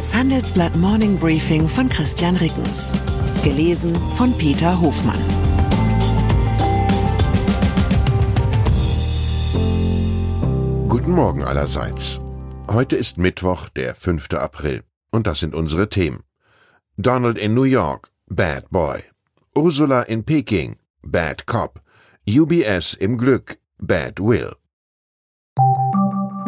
Das Handelsblatt Morning Briefing von Christian Rickens. Gelesen von Peter Hofmann. Guten Morgen allerseits. Heute ist Mittwoch, der 5. April. Und das sind unsere Themen. Donald in New York, Bad Boy. Ursula in Peking, Bad Cop. UBS im Glück, Bad Will.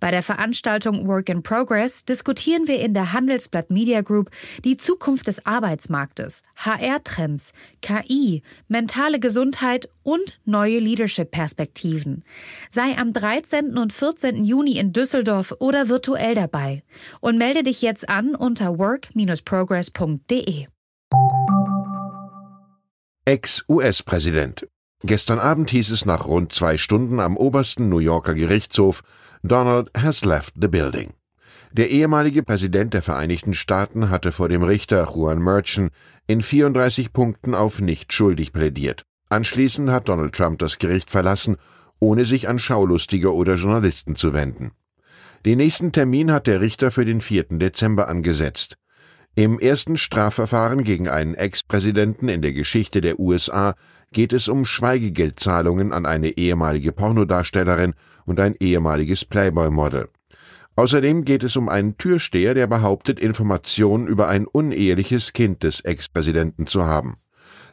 Bei der Veranstaltung Work in Progress diskutieren wir in der Handelsblatt Media Group die Zukunft des Arbeitsmarktes, HR-Trends, KI, mentale Gesundheit und neue Leadership-Perspektiven. Sei am 13. und 14. Juni in Düsseldorf oder virtuell dabei und melde dich jetzt an unter work-progress.de. Ex-US-Präsident. Gestern Abend hieß es nach rund zwei Stunden am obersten New Yorker Gerichtshof, Donald has left the building. Der ehemalige Präsident der Vereinigten Staaten hatte vor dem Richter Juan Merchant in 34 Punkten auf nicht schuldig plädiert. Anschließend hat Donald Trump das Gericht verlassen, ohne sich an Schaulustige oder Journalisten zu wenden. Den nächsten Termin hat der Richter für den 4. Dezember angesetzt. Im ersten Strafverfahren gegen einen Ex-Präsidenten in der Geschichte der USA geht es um Schweigegeldzahlungen an eine ehemalige Pornodarstellerin und ein ehemaliges Playboy-Model. Außerdem geht es um einen Türsteher, der behauptet, Informationen über ein uneheliches Kind des Ex-Präsidenten zu haben.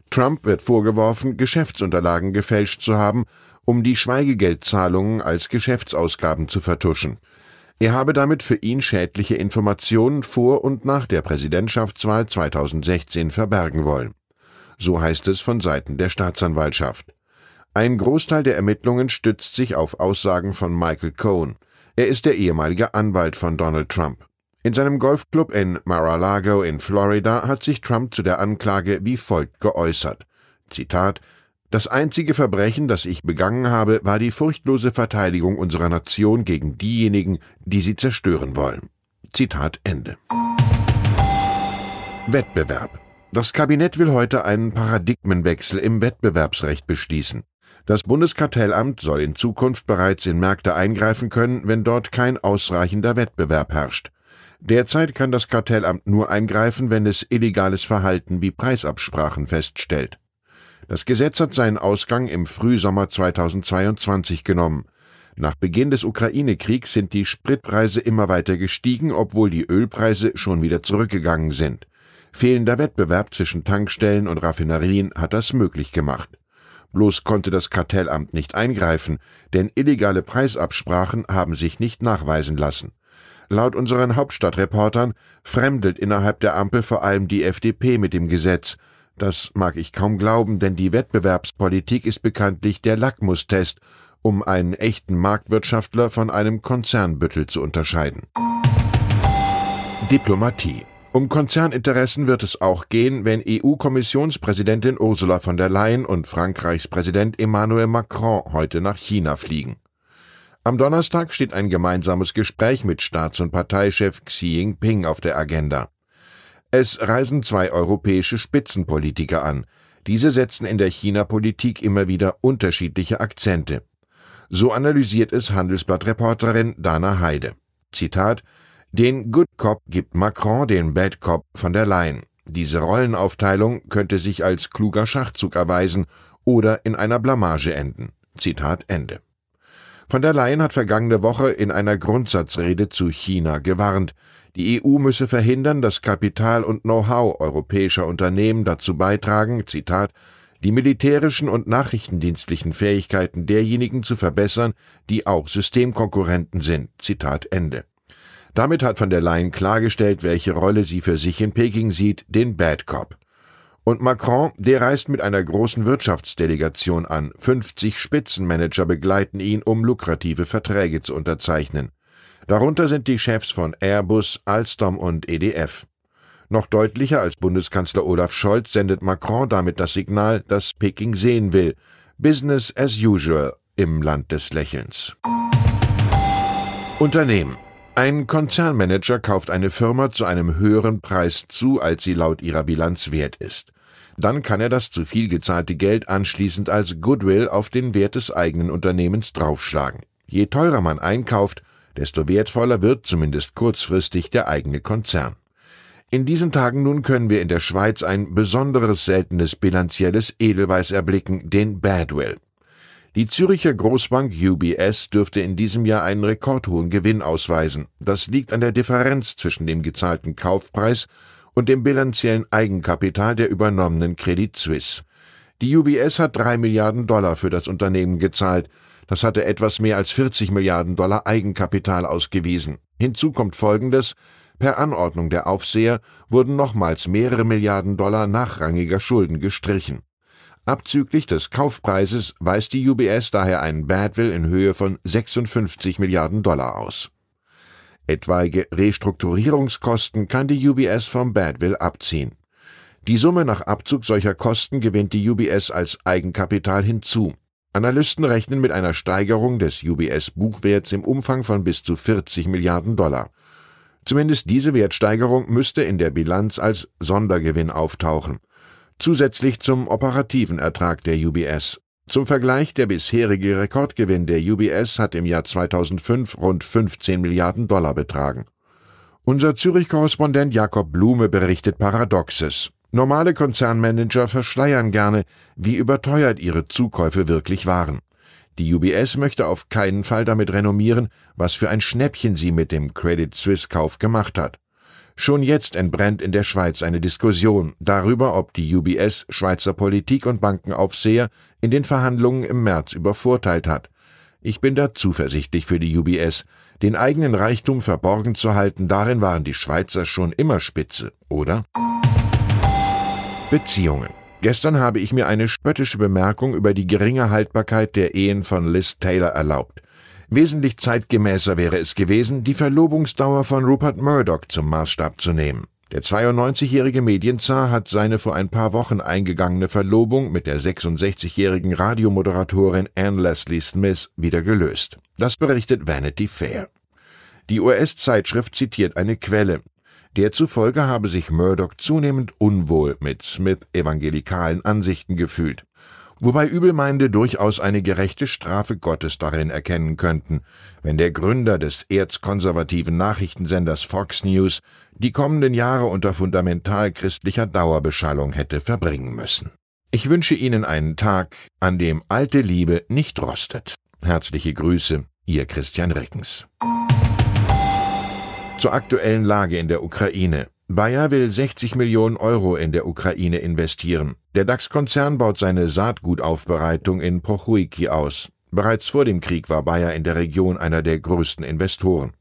Trump wird vorgeworfen, Geschäftsunterlagen gefälscht zu haben, um die Schweigegeldzahlungen als Geschäftsausgaben zu vertuschen. Er habe damit für ihn schädliche Informationen vor und nach der Präsidentschaftswahl 2016 verbergen wollen. So heißt es von Seiten der Staatsanwaltschaft. Ein Großteil der Ermittlungen stützt sich auf Aussagen von Michael Cohen. Er ist der ehemalige Anwalt von Donald Trump. In seinem Golfclub in Mar-a-Lago in Florida hat sich Trump zu der Anklage wie folgt geäußert. Zitat das einzige Verbrechen, das ich begangen habe, war die furchtlose Verteidigung unserer Nation gegen diejenigen, die sie zerstören wollen. Zitat Ende. Wettbewerb. Das Kabinett will heute einen Paradigmenwechsel im Wettbewerbsrecht beschließen. Das Bundeskartellamt soll in Zukunft bereits in Märkte eingreifen können, wenn dort kein ausreichender Wettbewerb herrscht. Derzeit kann das Kartellamt nur eingreifen, wenn es illegales Verhalten wie Preisabsprachen feststellt. Das Gesetz hat seinen Ausgang im Frühsommer 2022 genommen. Nach Beginn des Ukraine-Kriegs sind die Spritpreise immer weiter gestiegen, obwohl die Ölpreise schon wieder zurückgegangen sind. Fehlender Wettbewerb zwischen Tankstellen und Raffinerien hat das möglich gemacht. Bloß konnte das Kartellamt nicht eingreifen, denn illegale Preisabsprachen haben sich nicht nachweisen lassen. Laut unseren Hauptstadtreportern fremdelt innerhalb der Ampel vor allem die FDP mit dem Gesetz, das mag ich kaum glauben, denn die Wettbewerbspolitik ist bekanntlich der Lackmustest, um einen echten Marktwirtschaftler von einem Konzernbüttel zu unterscheiden. Diplomatie. Um Konzerninteressen wird es auch gehen, wenn EU-Kommissionspräsidentin Ursula von der Leyen und Frankreichs Präsident Emmanuel Macron heute nach China fliegen. Am Donnerstag steht ein gemeinsames Gespräch mit Staats- und Parteichef Xi Jinping auf der Agenda. Es reisen zwei europäische Spitzenpolitiker an. Diese setzen in der China-Politik immer wieder unterschiedliche Akzente. So analysiert es Handelsblatt-Reporterin Dana Heide. Zitat Den Good Cop gibt Macron den Bad Cop von der Leyen. Diese Rollenaufteilung könnte sich als kluger Schachzug erweisen oder in einer Blamage enden. Zitat Ende. Von der Leyen hat vergangene Woche in einer Grundsatzrede zu China gewarnt. Die EU müsse verhindern, dass Kapital und Know-how europäischer Unternehmen dazu beitragen, Zitat, die militärischen und nachrichtendienstlichen Fähigkeiten derjenigen zu verbessern, die auch Systemkonkurrenten sind. Zitat Ende. Damit hat von der Leyen klargestellt, welche Rolle sie für sich in Peking sieht, den Bad Cop. Und Macron, der reist mit einer großen Wirtschaftsdelegation an. 50 Spitzenmanager begleiten ihn, um lukrative Verträge zu unterzeichnen. Darunter sind die Chefs von Airbus, Alstom und EDF. Noch deutlicher als Bundeskanzler Olaf Scholz sendet Macron damit das Signal, dass Peking sehen will. Business as usual im Land des Lächelns. Unternehmen. Ein Konzernmanager kauft eine Firma zu einem höheren Preis zu, als sie laut ihrer Bilanz wert ist. Dann kann er das zu viel gezahlte Geld anschließend als Goodwill auf den Wert des eigenen Unternehmens draufschlagen. Je teurer man einkauft, desto wertvoller wird zumindest kurzfristig der eigene Konzern. In diesen Tagen nun können wir in der Schweiz ein besonderes seltenes bilanzielles Edelweiß erblicken, den Badwill. Die Züricher Großbank UBS dürfte in diesem Jahr einen rekordhohen Gewinn ausweisen. Das liegt an der Differenz zwischen dem gezahlten Kaufpreis und dem bilanziellen Eigenkapital der übernommenen Credit Suisse. Die UBS hat drei Milliarden Dollar für das Unternehmen gezahlt. Das hatte etwas mehr als 40 Milliarden Dollar Eigenkapital ausgewiesen. Hinzu kommt Folgendes. Per Anordnung der Aufseher wurden nochmals mehrere Milliarden Dollar nachrangiger Schulden gestrichen. Abzüglich des Kaufpreises weist die UBS daher einen Badwill in Höhe von 56 Milliarden Dollar aus. Etwaige Restrukturierungskosten kann die UBS vom Badwill abziehen. Die Summe nach Abzug solcher Kosten gewinnt die UBS als Eigenkapital hinzu. Analysten rechnen mit einer Steigerung des UBS-Buchwerts im Umfang von bis zu 40 Milliarden Dollar. Zumindest diese Wertsteigerung müsste in der Bilanz als Sondergewinn auftauchen zusätzlich zum operativen Ertrag der UBS. Zum Vergleich, der bisherige Rekordgewinn der UBS hat im Jahr 2005 rund 15 Milliarden Dollar betragen. Unser Zürich-Korrespondent Jakob Blume berichtet Paradoxes. Normale Konzernmanager verschleiern gerne, wie überteuert ihre Zukäufe wirklich waren. Die UBS möchte auf keinen Fall damit renommieren, was für ein Schnäppchen sie mit dem Credit Suisse Kauf gemacht hat. Schon jetzt entbrennt in der Schweiz eine Diskussion darüber, ob die UBS Schweizer Politik und Bankenaufseher in den Verhandlungen im März übervorteilt hat. Ich bin da zuversichtlich für die UBS. Den eigenen Reichtum verborgen zu halten, darin waren die Schweizer schon immer spitze, oder? Beziehungen. Gestern habe ich mir eine spöttische Bemerkung über die geringe Haltbarkeit der Ehen von Liz Taylor erlaubt. Wesentlich zeitgemäßer wäre es gewesen, die Verlobungsdauer von Rupert Murdoch zum Maßstab zu nehmen. Der 92-jährige Medienzar hat seine vor ein paar Wochen eingegangene Verlobung mit der 66-jährigen Radiomoderatorin Anne Leslie Smith wieder gelöst. Das berichtet Vanity Fair. Die US-Zeitschrift zitiert eine Quelle. Der zufolge habe sich Murdoch zunehmend unwohl mit Smith evangelikalen Ansichten gefühlt wobei Übelmeinde durchaus eine gerechte Strafe Gottes darin erkennen könnten, wenn der Gründer des erzkonservativen Nachrichtensenders Fox News die kommenden Jahre unter fundamental christlicher Dauerbeschallung hätte verbringen müssen. Ich wünsche Ihnen einen Tag, an dem alte Liebe nicht rostet. Herzliche Grüße, Ihr Christian Reckens. Zur aktuellen Lage in der Ukraine. Bayer will 60 Millionen Euro in der Ukraine investieren. Der DAX-Konzern baut seine Saatgutaufbereitung in Pochuiki aus. Bereits vor dem Krieg war Bayer in der Region einer der größten Investoren.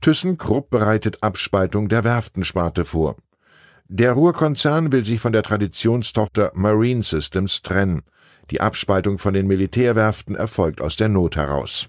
ThyssenKrupp bereitet Abspaltung der Werftensparte vor. Der Ruhrkonzern will sich von der Traditionstochter Marine Systems trennen. Die Abspaltung von den Militärwerften erfolgt aus der Not heraus.